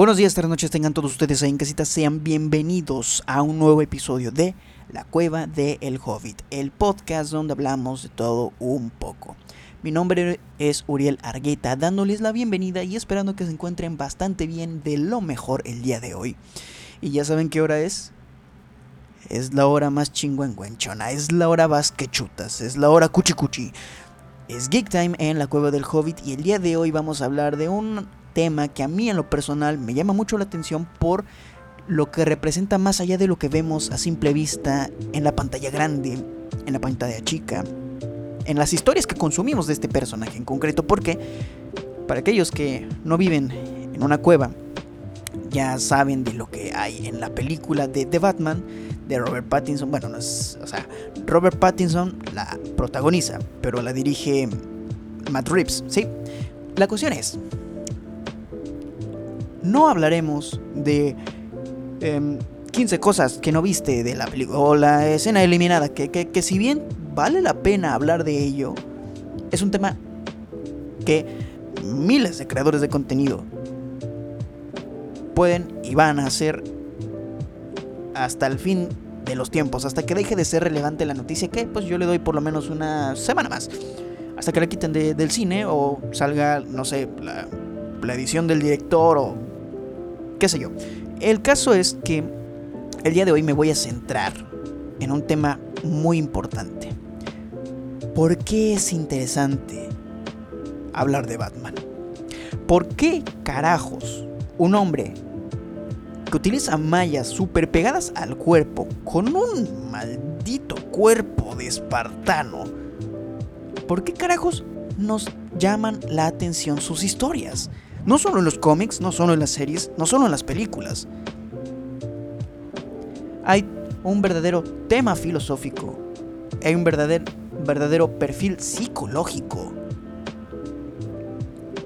Buenos días, tardes, noches, tengan todos ustedes ahí en casita, sean bienvenidos a un nuevo episodio de La Cueva de El Hobbit, el podcast donde hablamos de todo un poco. Mi nombre es Uriel Argueta, dándoles la bienvenida y esperando que se encuentren bastante bien de lo mejor el día de hoy. Y ya saben qué hora es. Es la hora más chingüengüenchona, es la hora basquechutas, es la hora cuchi Es Geek Time en la Cueva del Hobbit y el día de hoy vamos a hablar de un tema que a mí en lo personal me llama mucho la atención por lo que representa más allá de lo que vemos a simple vista en la pantalla grande, en la pantalla chica, en las historias que consumimos de este personaje en concreto, porque para aquellos que no viven en una cueva, ya saben de lo que hay en la película de The Batman de Robert Pattinson. Bueno, o sea, Robert Pattinson la protagoniza, pero la dirige Matt Reeves, ¿sí? La cuestión es, no hablaremos de 15 em, cosas que no viste de la película o la escena eliminada, que, que, si bien vale la pena hablar de ello, es un tema que miles de creadores de contenido pueden y van a hacer hasta el fin de los tiempos, hasta que deje de ser relevante la noticia, que pues yo le doy por lo menos una semana más, hasta que la quiten del cine o salga, no sé, la, la edición del director o qué sé yo. El caso es que el día de hoy me voy a centrar en un tema muy importante. ¿Por qué es interesante hablar de Batman? ¿Por qué carajos un hombre que utiliza mallas super pegadas al cuerpo con un maldito cuerpo de espartano? ¿Por qué carajos nos llaman la atención sus historias? No solo en los cómics, no solo en las series, no solo en las películas. Hay un verdadero tema filosófico, hay un verdadero, verdadero perfil psicológico.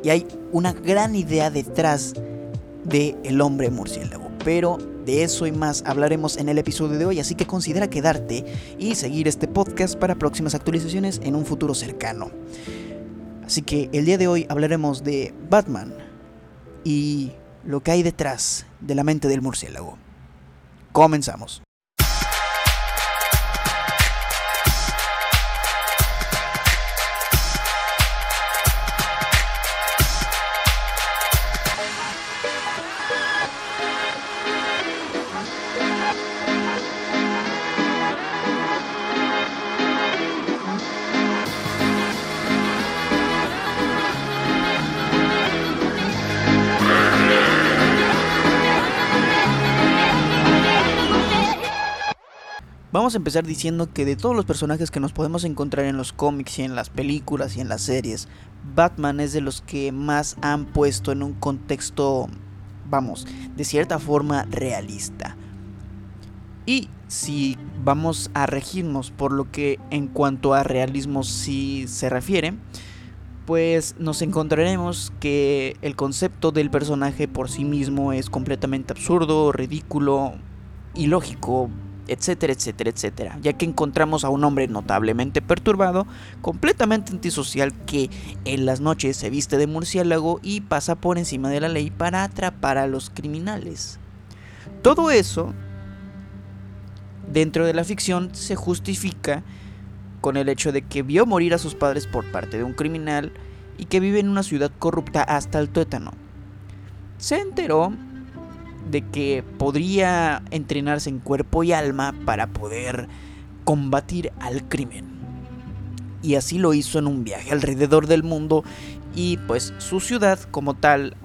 Y hay una gran idea detrás de el hombre murciélago. Pero de eso y más hablaremos en el episodio de hoy, así que considera quedarte y seguir este podcast para próximas actualizaciones en un futuro cercano. Así que el día de hoy hablaremos de Batman y lo que hay detrás de la mente del murciélago. Comenzamos. Vamos a empezar diciendo que de todos los personajes que nos podemos encontrar en los cómics y en las películas y en las series, Batman es de los que más han puesto en un contexto, vamos, de cierta forma realista. Y si vamos a regirnos por lo que en cuanto a realismo sí se refiere, pues nos encontraremos que el concepto del personaje por sí mismo es completamente absurdo, ridículo, ilógico, etcétera, etcétera, etcétera, ya que encontramos a un hombre notablemente perturbado, completamente antisocial que en las noches se viste de murciélago y pasa por encima de la ley para atrapar a los criminales. Todo eso, dentro de la ficción, se justifica con el hecho de que vio morir a sus padres por parte de un criminal y que vive en una ciudad corrupta hasta el tuétano. Se enteró de que podría entrenarse en cuerpo y alma para poder combatir al crimen. Y así lo hizo en un viaje alrededor del mundo y pues su ciudad como tal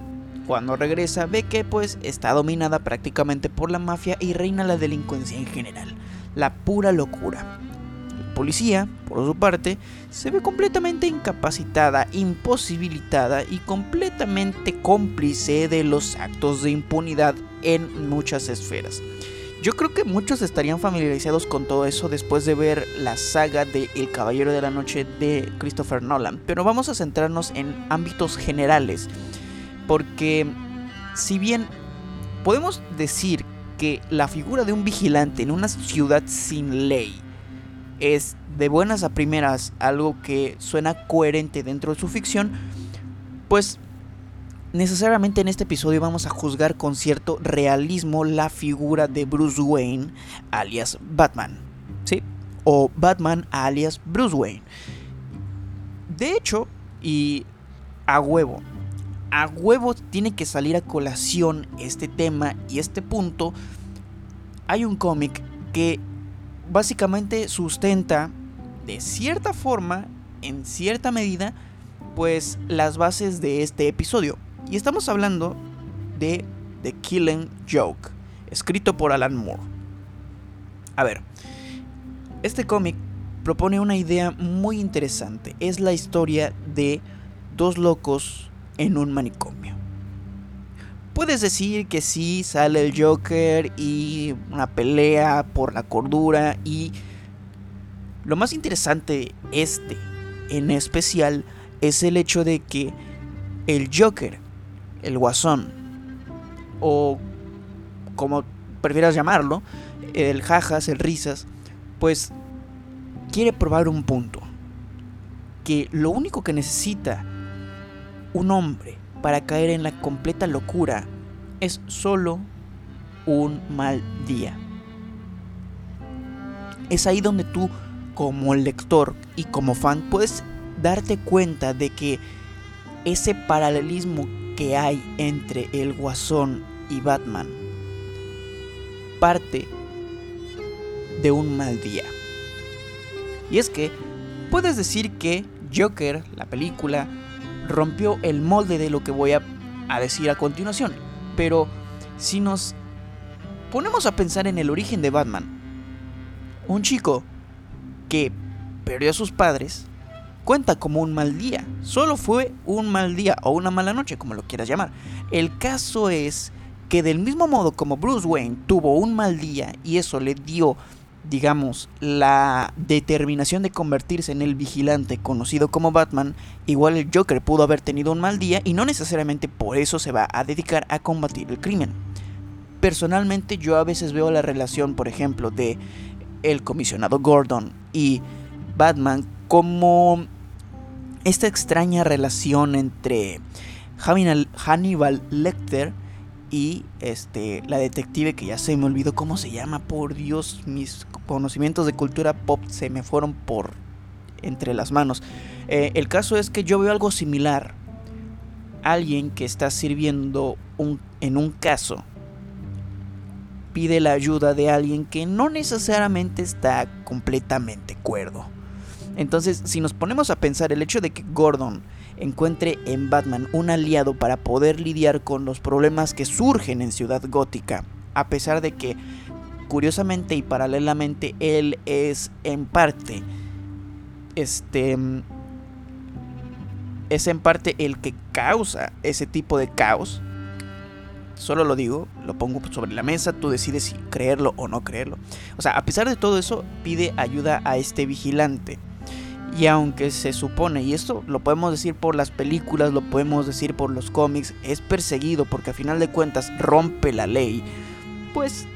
cuando regresa ve que pues está dominada prácticamente por la mafia y reina la delincuencia en general, la pura locura policía, por su parte, se ve completamente incapacitada, imposibilitada y completamente cómplice de los actos de impunidad en muchas esferas. Yo creo que muchos estarían familiarizados con todo eso después de ver la saga de El Caballero de la Noche de Christopher Nolan, pero vamos a centrarnos en ámbitos generales, porque si bien podemos decir que la figura de un vigilante en una ciudad sin ley es de buenas a primeras algo que suena coherente dentro de su ficción, pues necesariamente en este episodio vamos a juzgar con cierto realismo la figura de Bruce Wayne, alias Batman. ¿Sí? O Batman, alias Bruce Wayne. De hecho, y a huevo, a huevo tiene que salir a colación este tema y este punto. Hay un cómic que básicamente sustenta de cierta forma, en cierta medida, pues las bases de este episodio. Y estamos hablando de The Killing Joke, escrito por Alan Moore. A ver, este cómic propone una idea muy interesante. Es la historia de dos locos en un manicomio. Puedes decir que sí, sale el Joker y una pelea por la cordura y... Lo más interesante este, en especial, es el hecho de que el Joker, el Guasón, o como prefieras llamarlo, el jajas, el risas, pues quiere probar un punto. Que lo único que necesita un hombre para caer en la completa locura es solo un mal día. Es ahí donde tú, como lector y como fan, puedes darte cuenta de que ese paralelismo que hay entre el Guasón y Batman parte de un mal día. Y es que puedes decir que Joker, la película, rompió el molde de lo que voy a, decir a continuación. Pero si nos ponemos a pensar en el origen de Batman, un chico que perdió a sus padres cuenta como un mal día. Solo fue un mal día o una mala noche, como lo quieras llamar. El caso es que del mismo modo como Bruce Wayne tuvo un mal día y eso le dio digamos, la determinación de convertirse en el vigilante conocido como Batman, igual el Joker pudo haber tenido un mal día y no necesariamente por eso se va a dedicar a combatir el crimen. Personalmente yo a veces veo la relación, por ejemplo, de el comisionado Gordon y Batman como esta extraña relación entre Hannibal Lecter y este la detective que ya se me olvidó cómo se llama por Dios mis conocimientos de cultura pop se me fueron por entre las manos. Eh, el caso es que yo veo algo similar. Alguien que está sirviendo un, en un caso pide la ayuda de alguien que no necesariamente está completamente cuerdo. Entonces si nos ponemos a pensar el hecho de que Gordon encuentre en Batman un aliado para poder lidiar con los problemas que surgen en Ciudad Gótica, a pesar de que, curiosamente y paralelamente, él es en parte, este, es en parte el que causa ese tipo de caos. Solo lo digo, lo pongo sobre la mesa, tú decides si creerlo o no creerlo. O sea, a pesar de todo eso, pide ayuda a este vigilante y aunque se supone, y esto lo podemos decir por las películas, lo podemos decir por los cómics, es perseguido porque a final de cuentas rompe la ley, pues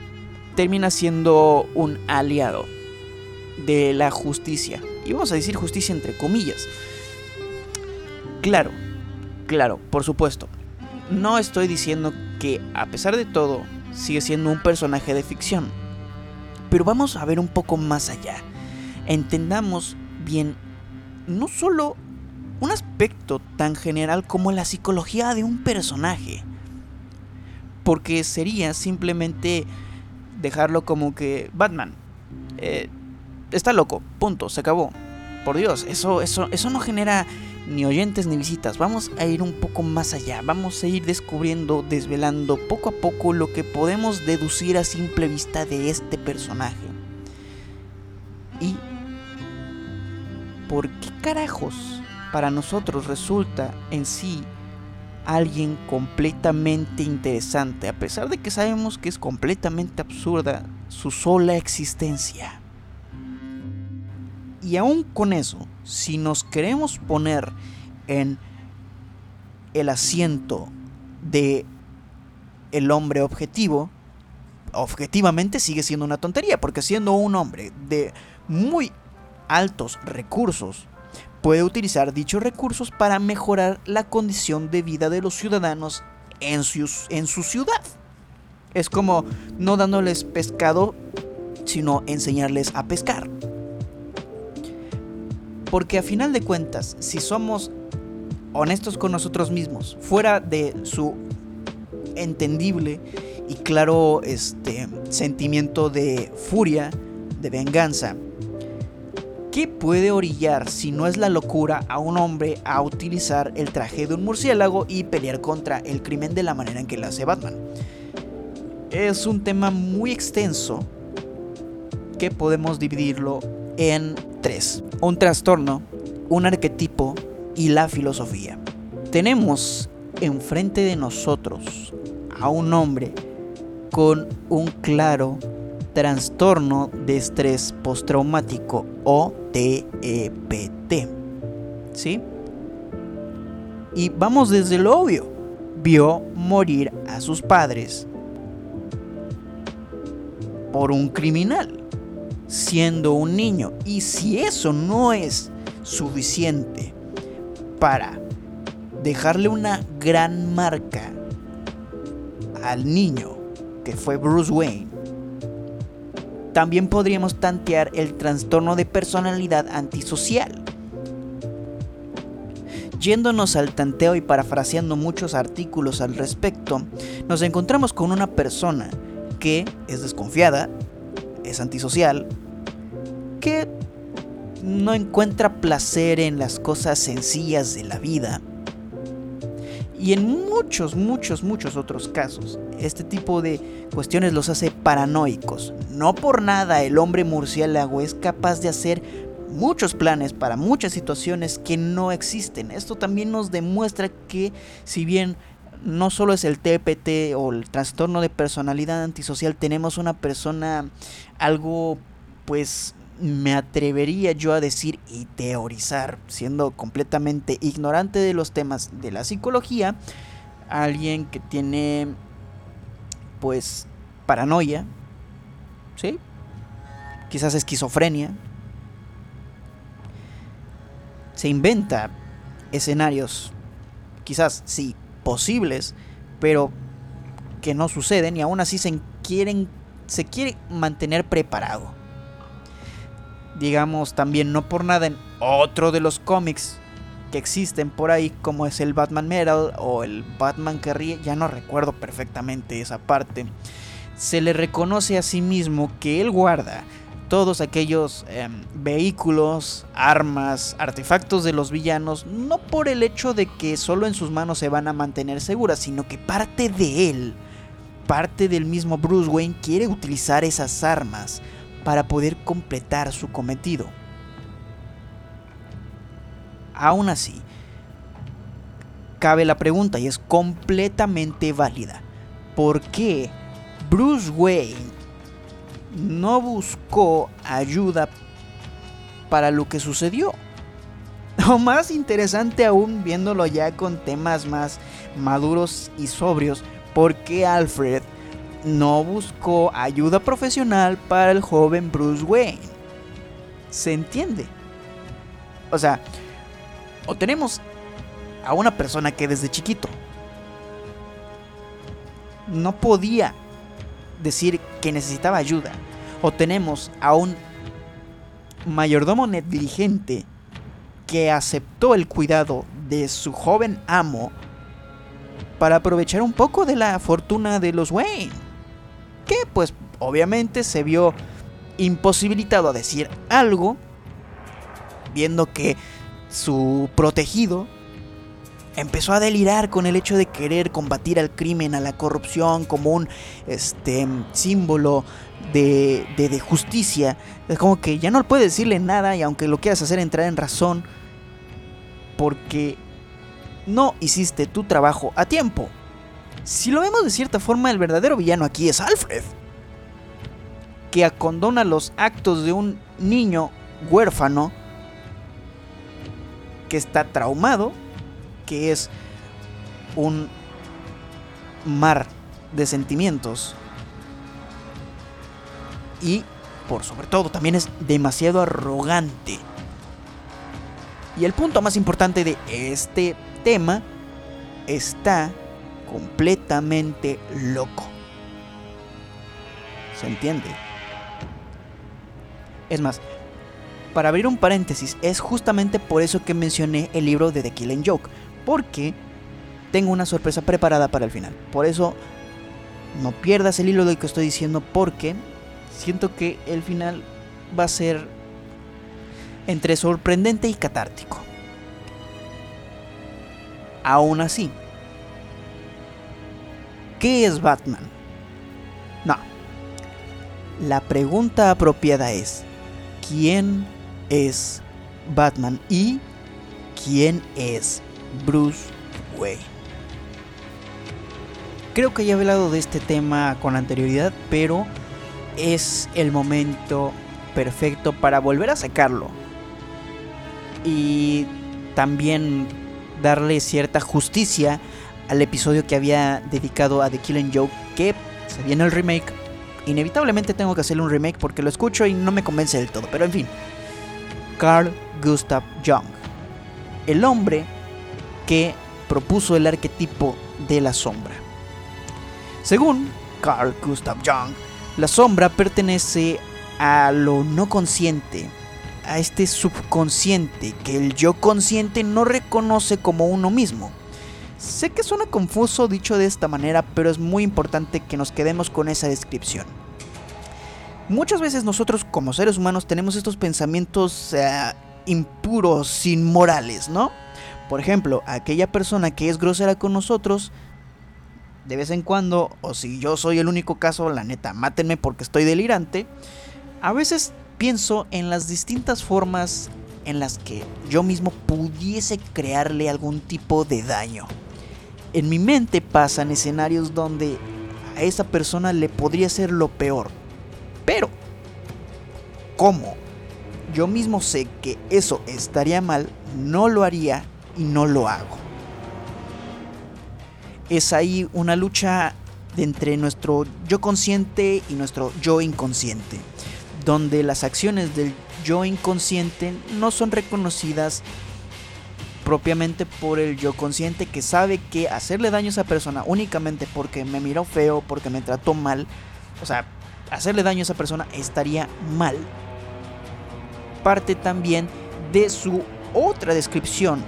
termina siendo un aliado de la justicia. Y vamos a decir justicia entre comillas. Claro, claro, por supuesto. No estoy diciendo que a pesar de todo sigue siendo un personaje de ficción. Pero vamos a ver un poco más allá. Entendamos bien no solo un aspecto tan general como la psicología de un personaje. Porque sería simplemente dejarlo como que Batman eh, está loco, punto, se acabó. Por Dios, eso, eso, eso no genera ni oyentes ni visitas. Vamos a ir un poco más allá. Vamos a ir descubriendo, desvelando poco a poco lo que podemos deducir a simple vista de este personaje. Y por qué carajos para nosotros resulta en sí alguien completamente interesante, a pesar de que sabemos que es completamente absurda su sola existencia. Y aún con eso, si nos queremos poner en el asiento de el hombre objetivo, objetivamente sigue siendo una tontería, porque siendo un hombre de muy altos recursos puede utilizar dichos recursos para mejorar la condición de vida de los ciudadanos en su, en su ciudad. Es como no dándoles pescado, sino enseñarles a pescar. Porque a final de cuentas, si somos honestos con nosotros mismos, fuera de su entendible y claro este sentimiento de furia, de venganza, ¿qué puede orillar si no es la locura a un hombre a utilizar el traje de un murciélago y pelear contra el crimen de la manera en que lo hace Batman? Es un tema muy extenso que podemos dividirlo en tres. Un trastorno, un arquetipo y la filosofía. Tenemos enfrente de nosotros a un hombre con un claro trastorno de estrés postraumático o TEPT. ¿Sí? Y vamos desde lo obvio. Vio morir a sus padres por un criminal, siendo un niño. Y si eso no es suficiente para dejarle una gran marca al niño que fue Bruce Wayne, también podríamos tantear el trastorno de personalidad antisocial. Yéndonos al tanteo y parafraseando muchos artículos al respecto, nos encontramos con una persona que es desconfiada, es antisocial, que no encuentra placer en las cosas sencillas de la vida. Y en muchos, muchos, muchos otros casos, este tipo de cuestiones los hace paranoicos. No por nada el hombre murciélago es capaz de hacer muchos planes para muchas situaciones que no existen. Esto también nos demuestra que si bien no solo es el TPT o el trastorno de personalidad antisocial, tenemos una persona algo pues me atrevería yo a decir y teorizar, siendo completamente ignorante de los temas de la psicología, alguien que tiene pues paranoia, ¿sí? Quizás esquizofrenia. Se inventa escenarios, quizás sí, posibles, pero que no suceden y aún así se quieren se quiere mantener preparado digamos, también no por nada en otro de los cómics que existen por ahí, como es el Batman Metal o el Batman que ríe, ya no recuerdo perfectamente esa parte, se le reconoce a sí mismo que él guarda todos aquellos em, vehículos, armas, artefactos de los villanos, no por el hecho de que solo en sus manos se van a mantener seguras, sino que parte de él, parte del mismo Bruce Wayne quiere utilizar esas armas para poder completar su cometido. Aún así, cabe la pregunta y es completamente válida. ¿Por qué Bruce Wayne no buscó ayuda para lo que sucedió? O más interesante aún viéndolo ya con temas más maduros y sobrios, ¿por qué Alfred no buscó ayuda profesional para el joven Bruce Wayne. ¿Se entiende? O sea, o tenemos a una persona que desde chiquito no podía decir que necesitaba ayuda, o tenemos a un mayordomo negligente que aceptó el cuidado de su joven amo para aprovechar un poco de la fortuna de los Wayne que pues obviamente se vio imposibilitado a decir algo, viendo que su protegido empezó a delirar con el hecho de querer combatir al crimen, a la corrupción como un este, símbolo de, de, de, justicia. Es como que ya no puede decirle nada y aunque lo quieras hacer entrar en razón, porque no hiciste tu trabajo a tiempo. Si lo vemos de cierta forma, el verdadero villano aquí es Alfred, que acondona los actos de un niño huérfano que está traumado, que es un mar de sentimientos y por sobre todo también es demasiado arrogante. Y el punto más importante de este tema está completamente loco. ¿Se entiende? Es más, para abrir un paréntesis, es justamente por eso que mencioné el libro de The Killing Joke, porque tengo una sorpresa preparada para el final. Por eso no pierdas el hilo de lo que estoy diciendo porque siento que el final va a ser entre sorprendente y catártico. Aún así, ¿qué es Batman? No. La pregunta apropiada es, ¿quién es Batman y quién es Bruce Wayne? Creo que ya he hablado de este tema con anterioridad, pero es el momento perfecto para volver a sacarlo. Y también darle cierta justicia al episodio que había dedicado a The Killing Joke, que se viene el remake. Inevitablemente tengo que hacerle un remake porque lo escucho y no me convence del todo, pero en fin. Carl Gustav Jung, el hombre que propuso el arquetipo de la sombra. Según Carl Gustav Jung, la sombra pertenece a lo no consciente, a este subconsciente que el yo consciente no reconoce como uno mismo. Sé que suena confuso dicho de esta manera, pero es muy importante que nos quedemos con esa descripción. Muchas veces nosotros como seres humanos tenemos estos pensamientos eh, impuros, inmorales, ¿no? Por ejemplo, aquella persona que es grosera con nosotros, de vez en cuando, o si yo soy el único caso, la neta, mátenme porque estoy delirante, a veces pienso en las distintas formas en las que yo mismo pudiese crearle algún tipo de daño. En mi mente pasan escenarios donde a esa persona le podría ser lo peor. Pero, ¿cómo? Yo mismo sé que eso estaría mal, no lo haría y no lo hago. Es ahí una lucha entre nuestro yo consciente y nuestro yo inconsciente donde las acciones del yo inconsciente no son reconocidas propiamente por el yo consciente que sabe que hacerle daño a esa persona únicamente porque me miró feo, porque me trató mal, o sea, hacerle daño a esa persona estaría mal. Parte también de su otra descripción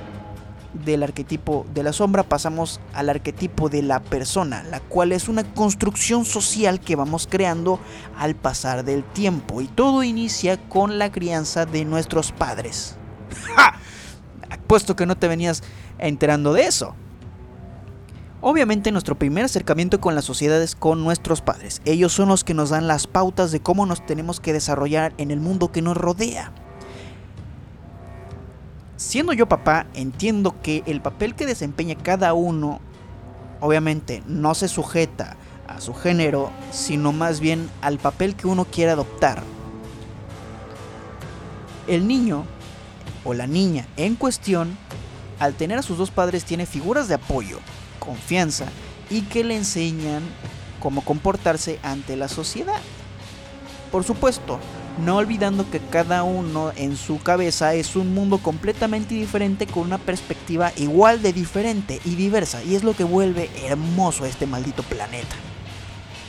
del arquetipo de la sombra pasamos al arquetipo de la persona, la cual es una construcción social que vamos creando al pasar del tiempo y todo inicia con la crianza de nuestros padres. ¡Ja! Puesto que no te venías enterando de eso. Obviamente nuestro primer acercamiento con la sociedad es con nuestros padres. Ellos son los que nos dan las pautas de cómo nos tenemos que desarrollar en el mundo que nos rodea. Siendo yo papá, entiendo que el papel que desempeña cada uno, obviamente, no se sujeta a su género, sino más bien al papel que uno quiere adoptar. El niño o la niña en cuestión, al tener a sus dos padres, tiene figuras de apoyo, confianza y que le enseñan cómo comportarse ante la sociedad. Por supuesto, no olvidando que cada uno en su cabeza es un mundo completamente diferente con una perspectiva igual de diferente y diversa, y es lo que vuelve hermoso a este maldito planeta.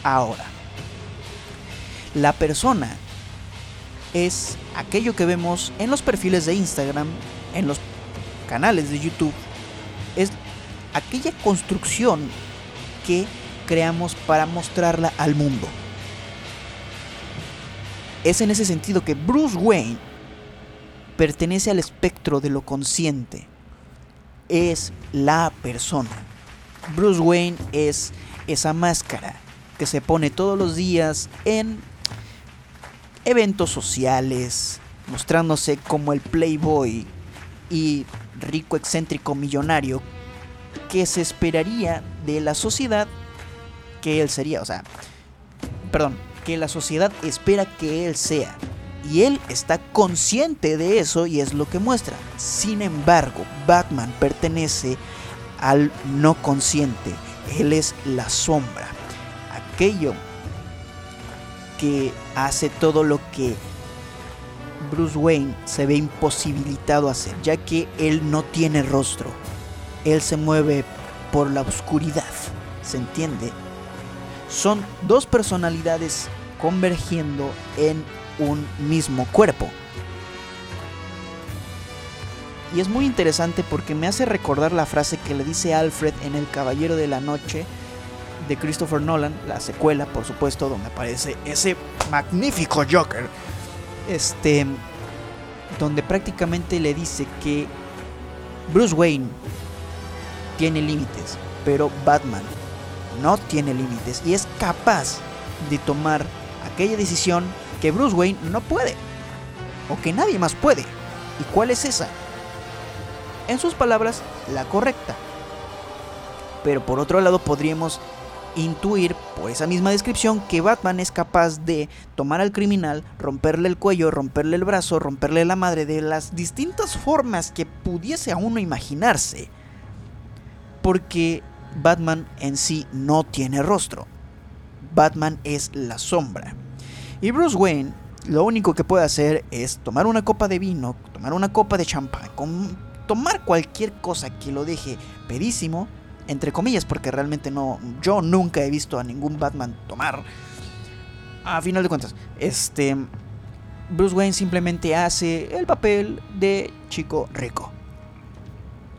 Ahora, la persona es aquello que vemos en los perfiles de Instagram, en los canales de YouTube, es aquella construcción que creamos para mostrarla al mundo. Es en ese sentido que Bruce Wayne pertenece al espectro de lo consciente. Es la persona. Bruce Wayne es esa máscara que se pone todos los días en eventos sociales, mostrándose como el playboy y rico excéntrico millonario que se esperaría de la sociedad que él sería. O sea, perdón, que la sociedad espera que él sea. Y él está consciente de eso y es lo que muestra. Sin embargo, Batman pertenece al no consciente. Él es la sombra. Aquello que hace todo lo que Bruce Wayne se ve imposibilitado a hacer, ya que él no tiene rostro. Él se mueve por la oscuridad, ¿se entiende? Son dos personalidades convergiendo en un mismo cuerpo. Y es muy interesante porque me hace recordar la frase que le dice Alfred en El Caballero de la Noche de Christopher Nolan, la secuela, por supuesto, donde aparece ese magnífico Joker. Este, donde prácticamente le dice que Bruce Wayne tiene límites, pero Batman no tiene límites y es capaz de tomar aquella decisión que Bruce Wayne no puede o que nadie más puede. ¿Y cuál es esa? En sus palabras, la correcta. Pero por otro lado podríamos intuir por esa misma descripción que Batman es capaz de tomar al criminal, romperle el cuello, romperle el brazo, romperle la madre de las distintas formas que pudiese a uno imaginarse. Porque Batman en sí no tiene rostro. Batman es la sombra. Y Bruce Wayne lo único que puede hacer es tomar una copa de vino, tomar una copa de champán, tomar cualquier cosa que lo deje pedísimo, entre comillas, porque realmente no, yo nunca he visto a ningún Batman tomar. A final de cuentas, este, Bruce Wayne simplemente hace el papel de chico rico.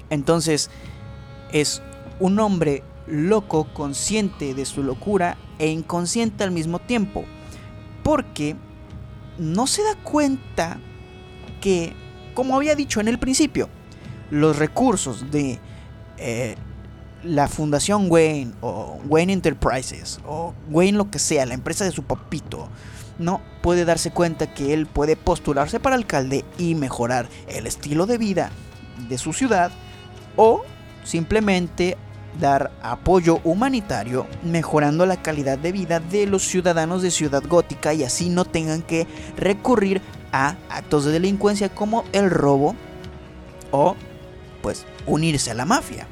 Entonces, es un hombre loco, consciente de su locura e inconsciente al mismo tiempo. Porque no se da cuenta que, como había dicho en el principio, los recursos de eh, la Fundación Wayne o Wayne Enterprises o Wayne lo que sea, la empresa de su papito, no puede darse cuenta que él puede postularse para alcalde y mejorar el estilo de vida de su ciudad o simplemente dar apoyo humanitario mejorando la calidad de vida de los ciudadanos de Ciudad Gótica y así no tengan que recurrir a actos de delincuencia como el robo o pues unirse a la mafia.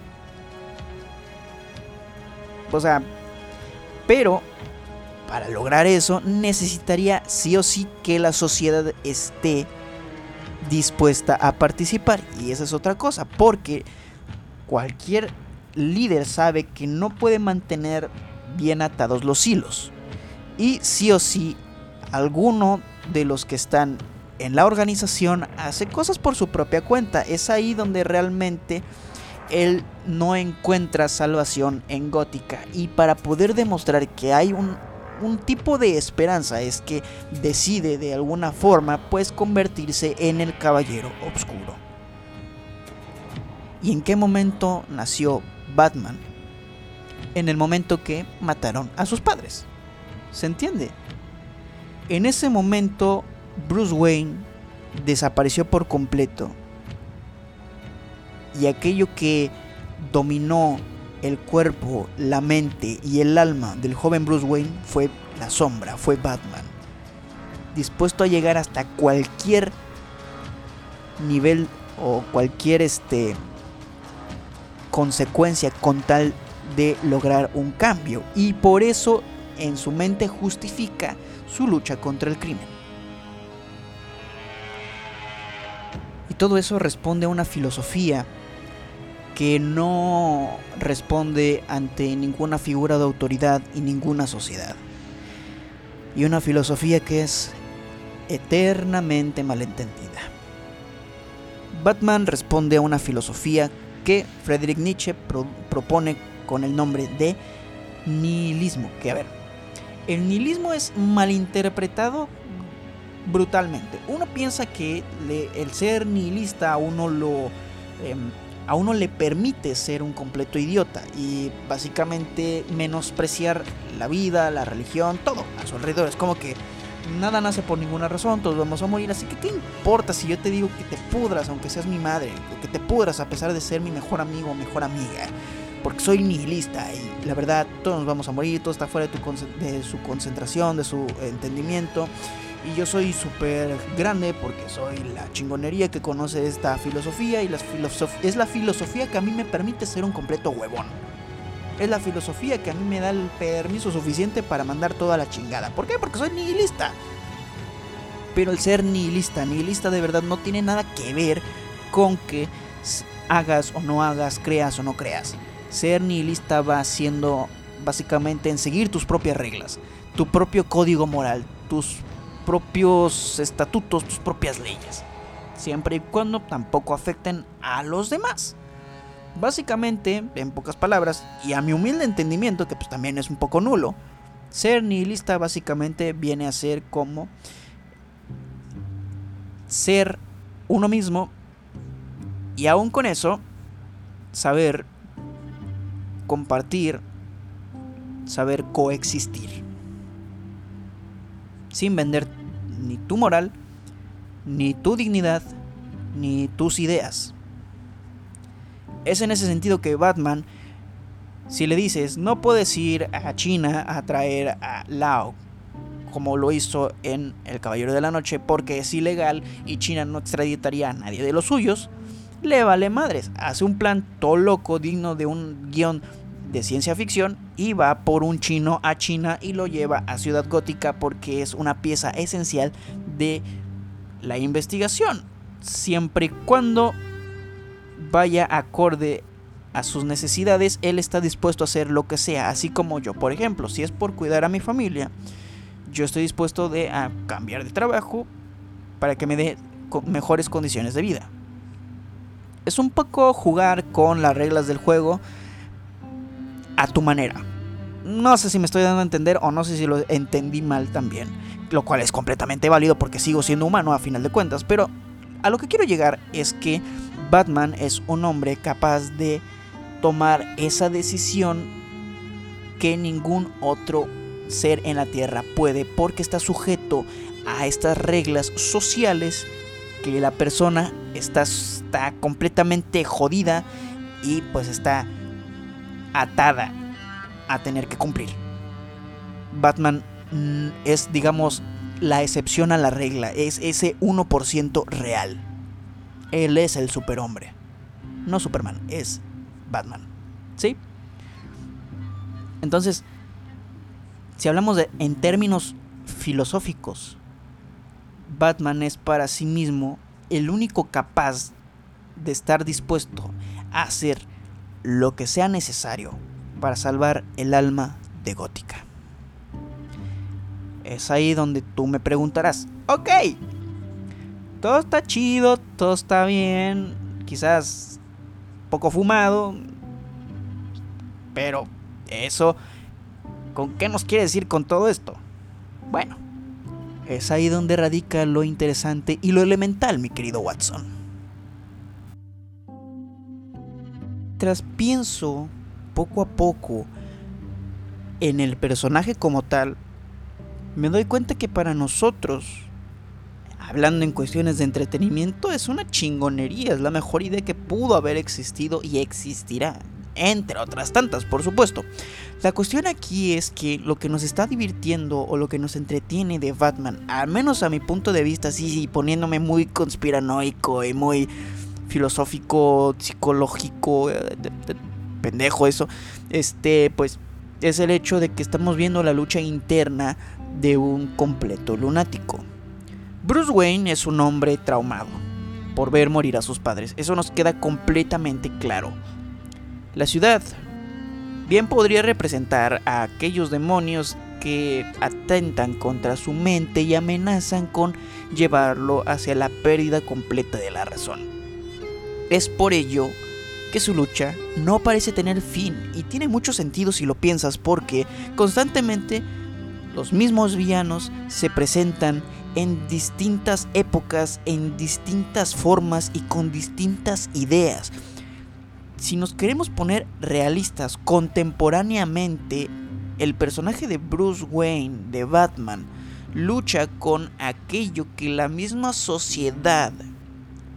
O sea, pero para lograr eso necesitaría sí o sí que la sociedad esté dispuesta a participar y esa es otra cosa porque cualquier líder sabe que no puede mantener bien atados los hilos. Y sí o sí, alguno de los que están en la organización hace cosas por su propia cuenta. Es ahí donde realmente él no encuentra salvación en Gótica. Y para poder demostrar que hay un, un tipo de esperanza es que decide de alguna forma pues convertirse en el caballero oscuro. ¿Y en qué momento nació Batman en el momento que mataron a sus padres. ¿Se entiende? En ese momento Bruce Wayne desapareció por completo. Y aquello que dominó el cuerpo, la mente y el alma del joven Bruce Wayne fue la sombra, fue Batman. Dispuesto a llegar hasta cualquier nivel o cualquier este consecuencia con tal de lograr un cambio y por eso en su mente justifica su lucha contra el crimen. Y todo eso responde a una filosofía que no responde ante ninguna figura de autoridad y ninguna sociedad. Y una filosofía que es eternamente malentendida. Batman responde a una filosofía que Friedrich Nietzsche propone con el nombre de nihilismo. Que a ver, el nihilismo es malinterpretado brutalmente. Uno piensa que el ser nihilista a uno lo em, a uno le permite ser un completo idiota y básicamente menospreciar la vida, la religión, todo a su alrededor. Es como que nada nace por ninguna razón, todos vamos a morir, así que ¿qué importa si yo te digo que te pudras, aunque seas mi madre, que te pudras a pesar de ser mi mejor amigo o mejor amiga? Porque soy nihilista y la verdad todos nos vamos a morir, todo está fuera de, de su concentración, de su entendimiento. Y yo soy súper grande porque soy la chingonería que conoce esta filosofía y es la filosofía que a mí me permite ser un completo huevón. Es la filosofía que a mí me da el permiso suficiente para mandar toda la chingada. ¿Por qué? Porque soy nihilista. Pero el ser nihilista, nihilista de verdad no tiene nada que ver con que hagas o no hagas, creas o no creas. Ser nihilista va siendo básicamente en seguir tus propias reglas, tu propio código moral, tus propios estatutos, tus propias leyes. Siempre y cuando tampoco afecten a los demás. Básicamente, en pocas palabras, y a mi humilde entendimiento, que pues también es un poco nulo, ser nihilista básicamente viene a ser como ser uno mismo y aún con eso, saber compartir, saber coexistir. Sin vender ni tu moral, ni tu dignidad, ni tus ideas. Es en ese sentido que Batman, si le dices, no puedes ir a China a traer a Lao, como lo hizo en El Caballero de la Noche, porque es ilegal y China no extraditaría a nadie de los suyos, le vale madres. Hace un plan todo loco, digno de un guion de ciencia ficción y va por un chino a China y lo lleva a Ciudad Gótica porque es una pieza esencial de la investigación. Siempre y cuando vaya acorde a sus necesidades, él está dispuesto a hacer lo que sea, así como yo, por ejemplo, si es por cuidar a mi familia, yo estoy dispuesto de a cambiar de trabajo para que me dé mejores condiciones de vida es un poco jugar con las reglas del juego a tu manera. No sé si me estoy dando a entender o no sé si lo entendí mal también, lo cual es completamente válido porque sigo siendo humano a final de cuentas, pero a lo que quiero llegar es que Batman es un hombre capaz de tomar esa decisión que ningún otro ser en la Tierra puede porque está sujeto a estas reglas sociales que la persona está, está completamente jodida y pues está atada a tener que cumplir. Batman mm, es, digamos, la excepción a la regla, es ese 1% real. Él es el superhombre. No Superman, es Batman. ¿Sí? Entonces, si hablamos de en términos filosóficos, Batman es para sí mismo el único capaz de estar dispuesto a hacer lo que sea necesario para salvar el alma de Gótica. Es ahí donde tú me preguntarás, ok, todo está chido, todo está bien, quizás poco fumado, pero eso, ¿con qué nos quiere decir con todo esto? Bueno, es ahí donde radica lo interesante y lo elemental, mi querido Watson. Tras pienso poco a poco en el personaje como tal, me doy cuenta que para nosotros, hablando en cuestiones de entretenimiento, es una chingonería, es la mejor idea que pudo haber existido y existirá entre otras tantas, por supuesto. La cuestión aquí es que lo que nos está divirtiendo o lo que nos entretiene de Batman, al menos a mi punto de vista, sí, sí, poniéndome muy conspiranoico y muy filosófico, psicológico, eh, pendejo eso, este, pues es el hecho de que estamos viendo la lucha interna de un completo lunático. Bruce Wayne es un hombre traumado por ver morir a sus padres, eso nos queda completamente claro. La ciudad bien podría representar a aquellos demonios que atentan contra su mente y amenazan con llevarlo hacia la pérdida completa de la razón. Es por ello que su lucha no parece tener fin y tiene mucho sentido si lo piensas porque constantemente los mismos villanos se presentan en distintas épocas, en distintas formas y con distintas ideas. Si nos queremos poner realistas, contemporáneamente, el personaje de Bruce Wayne, de Batman, lucha con aquello que la misma sociedad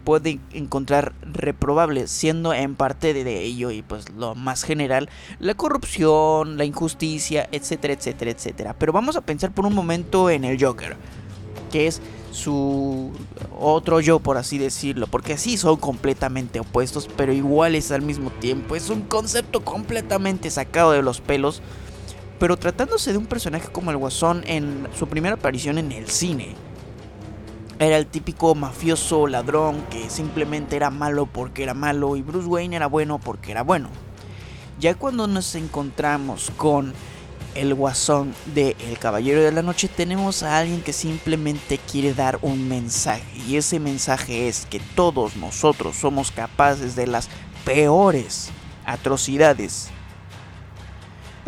puede encontrar reprobable, siendo en parte de ello y pues lo más general, la corrupción, la injusticia, etcétera, etcétera, etcétera. Pero vamos a pensar por un momento en el Joker, que es su otro yo, por así decirlo, porque sí son completamente opuestos, pero iguales al mismo tiempo. Es un concepto completamente sacado de los pelos, pero tratándose de un personaje como el Guasón en su primera aparición en el cine. Era el típico mafioso ladrón que simplemente era malo porque era malo y Bruce Wayne era bueno porque era bueno. Ya cuando nos encontramos con el guasón de El Caballero de la Noche tenemos a alguien que simplemente quiere dar un mensaje y ese mensaje es que todos nosotros somos capaces de las peores atrocidades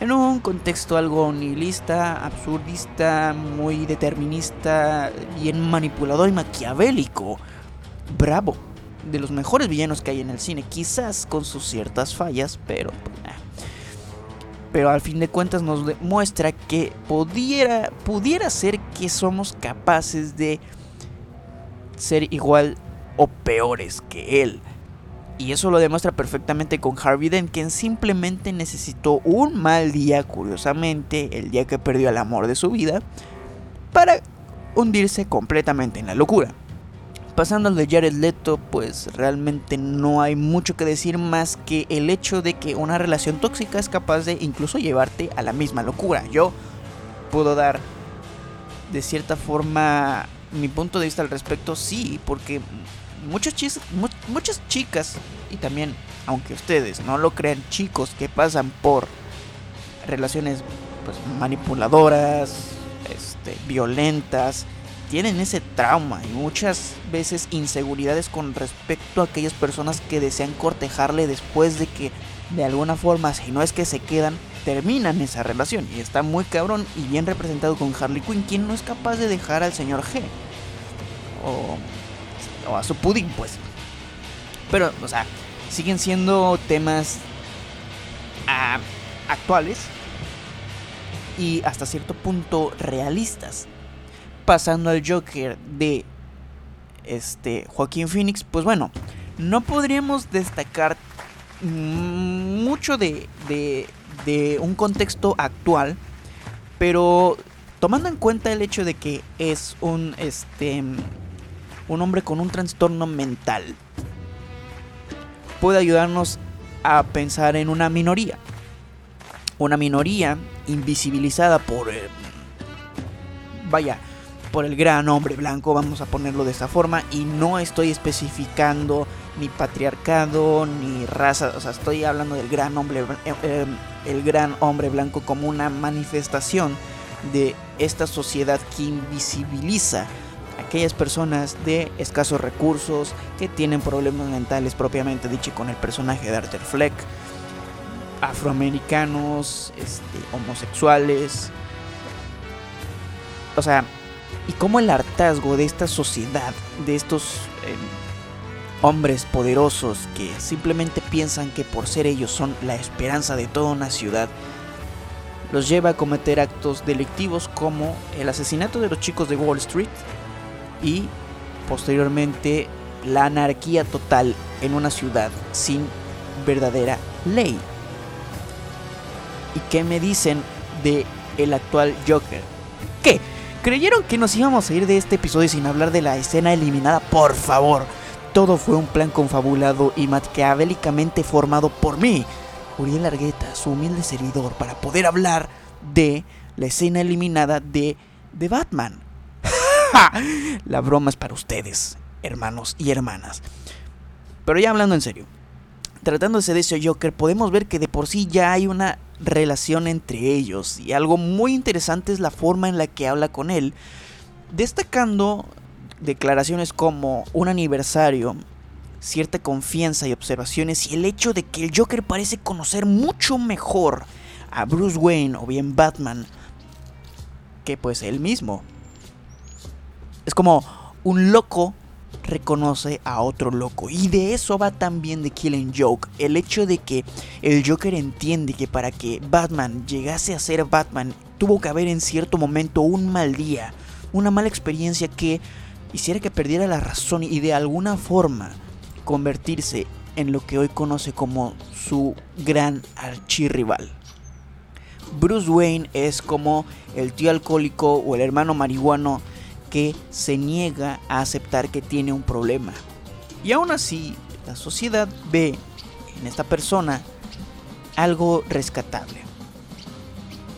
en un contexto algo nihilista, absurdista, muy determinista, bien manipulador y maquiavélico. Bravo, de los mejores villanos que hay en el cine, quizás con sus ciertas fallas, pero pues, pero al fin de cuentas nos demuestra que pudiera, pudiera ser que somos capaces de ser igual o peores que él. Y eso lo demuestra perfectamente con Harvey Dent, quien simplemente necesitó un mal día, curiosamente, el día que perdió el amor de su vida, para hundirse completamente en la locura. Pasando al de Jared Leto, pues realmente no hay mucho que decir más que el hecho de que una relación tóxica es capaz de incluso llevarte a la misma locura. Yo puedo dar de cierta forma mi punto de vista al respecto, sí, porque muchas, muchas chicas, y también, aunque ustedes no lo crean, chicos que pasan por relaciones pues, manipuladoras, este, violentas, tienen ese trauma y muchas veces inseguridades con respecto a aquellas personas que desean cortejarle después de que de alguna forma, si no es que se quedan, terminan esa relación. Y está muy cabrón y bien representado con Harley Quinn, quien no es capaz de dejar al señor G. O o a su pudín, pues. Pero, o sea, siguen siendo temas ah, actuales y hasta cierto punto realistas. Pasando al Joker de este Joaquín Phoenix, pues bueno, no podríamos destacar mucho de, de, de un contexto actual, pero tomando en cuenta el hecho de que es un este un hombre con un trastorno mental puede ayudarnos a pensar en una minoría. Una minoría invisibilizada por... Eh, vaya, por el gran hombre blanco, vamos a ponerlo de esa forma, y no estoy especificando ni patriarcado ni raza, o sea, estoy hablando del gran hombre, eh, eh, el gran hombre blanco como una manifestación de esta sociedad que invisibiliza aquellas personas de escasos recursos que tienen problemas mentales propiamente dicho con el personaje de Arthur Fleck, afroamericanos, este, homosexuales, o sea, y cómo el hartazgo de esta sociedad, de estos em, hombres poderosos que simplemente piensan que por ser ellos son la esperanza de toda una ciudad, los lleva a cometer actos delictivos como el asesinato de los chicos de Wall Street, y posteriormente la anarquía total en una ciudad sin verdadera ley. ¿Y qué me dicen de el actual Joker? ¿Qué? ¿Creyeron que nos íbamos a ir de este episodio sin hablar de la escena eliminada? Por favor, todo fue un plan confabulado y maquiavélicamente formado por mí, Uriel Argueta, su humilde servidor, para poder hablar de la escena eliminada de The Batman. La broma es para ustedes, hermanos y hermanas. Pero ya hablando en serio, tratándose de ese Joker, podemos ver que de por sí ya hay una relación entre ellos. Y algo muy interesante es la forma en la que habla con él, destacando declaraciones como un aniversario, cierta confianza y observaciones y el hecho de que el Joker parece conocer mucho mejor a Bruce Wayne o bien Batman que pues él mismo. Es como un loco reconoce a otro loco. Y de eso va también de Killing Joke. El hecho de que el Joker entiende que para que Batman llegase a ser Batman, tuvo que haber en cierto momento un mal día, una mala experiencia que hiciera que perdiera la razón y de alguna forma convertirse en lo que hoy conoce como su gran archirrival. Bruce Wayne es como el tío alcohólico o el hermano marihuano que se niega a aceptar que tiene un problema. Y aún así, la sociedad ve en esta persona algo rescatable.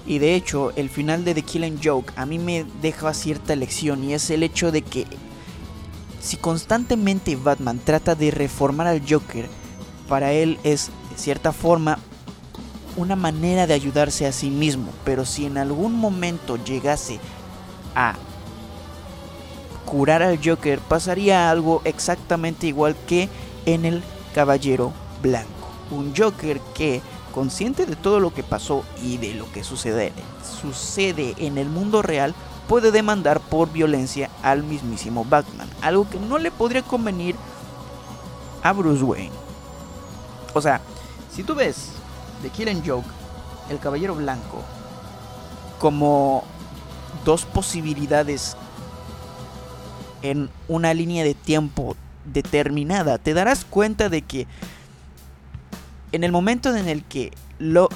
Y de hecho, el final de The Killing Joke a mí me deja cierta lección y es el hecho de que si constantemente Batman trata de reformar al Joker, para él es de cierta forma una manera de ayudarse a sí mismo, pero si en algún momento llegase a curar al Joker, pasaría algo exactamente igual que en el Caballero Blanco. Un Joker que, consciente de todo lo que pasó y de lo que sucede, sucede en el mundo real, puede demandar por violencia al mismísimo Batman, algo que no le podría convenir a Bruce Wayne. O sea, si tú ves The Killing Joke, El Caballero Blanco, como dos posibilidades en una línea de tiempo determinada, te darás cuenta de que en el momento en el que lo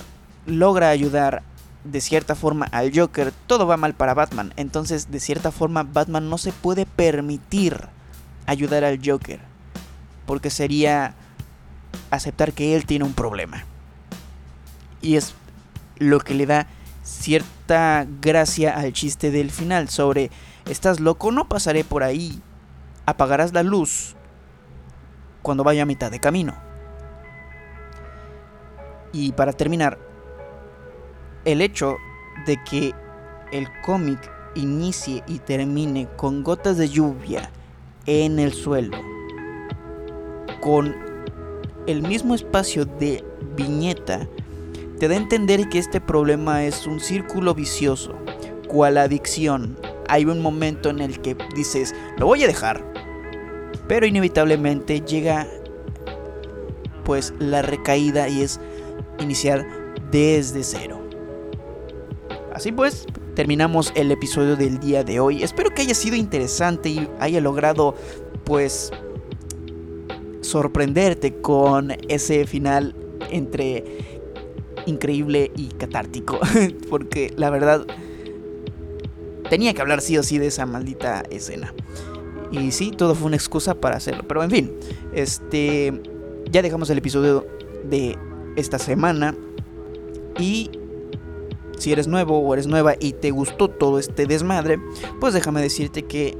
logra ayudar de cierta forma al Joker, todo va mal para Batman. Entonces, de cierta forma, Batman no se puede permitir ayudar al Joker. Porque sería aceptar que él tiene un problema. Y es lo que le da cierta gracia al chiste del final sobre, estás loco, no pasaré por ahí, apagarás la luz cuando vaya a mitad de camino. Y para terminar, el hecho de que el cómic inicie y termine con gotas de lluvia en el suelo, con el mismo espacio de viñeta, te da a entender que este problema es un círculo vicioso, cual adicción. Hay un momento en el que dices, lo voy a dejar, pero inevitablemente llega pues la recaída y es iniciar desde cero. Así pues, terminamos el episodio del día de hoy. Espero que haya sido interesante y haya logrado pues sorprenderte con ese final entre increíble y catártico. Porque la verdad tenía que hablar sí o sí de esa maldita escena. Y sí, todo fue una excusa para hacerlo. Pero en fin, este ya dejamos el episodio de esta semana. Y si eres nuevo o eres nueva y te gustó todo este desmadre, pues déjame decirte que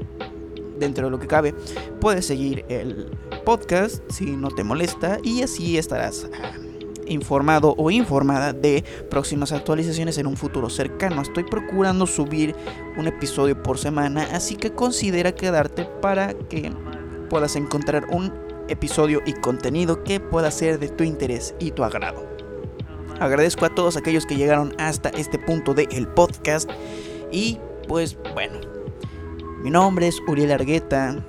dentro de lo que cabe, puedes seguir el podcast si no te molesta y así estarás informado o informada de próximas actualizaciones en un futuro cercano. Estoy procurando subir un episodio por semana, así que considera quedarte para que puedas encontrar un episodio y contenido que pueda ser de tu interés y tu agrado. Agradezco a todos aquellos que llegaron hasta este punto del podcast y pues bueno, mi nombre es Uriel Argueta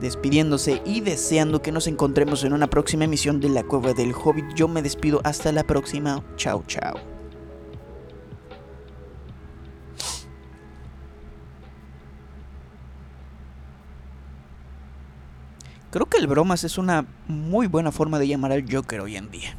despidiéndose y deseando que nos encontremos en una próxima emisión de La Cueva del Hobbit. Yo me despido hasta la próxima. Chao, chao. Creo que el bromas es una muy buena forma de llamar al Joker hoy en día.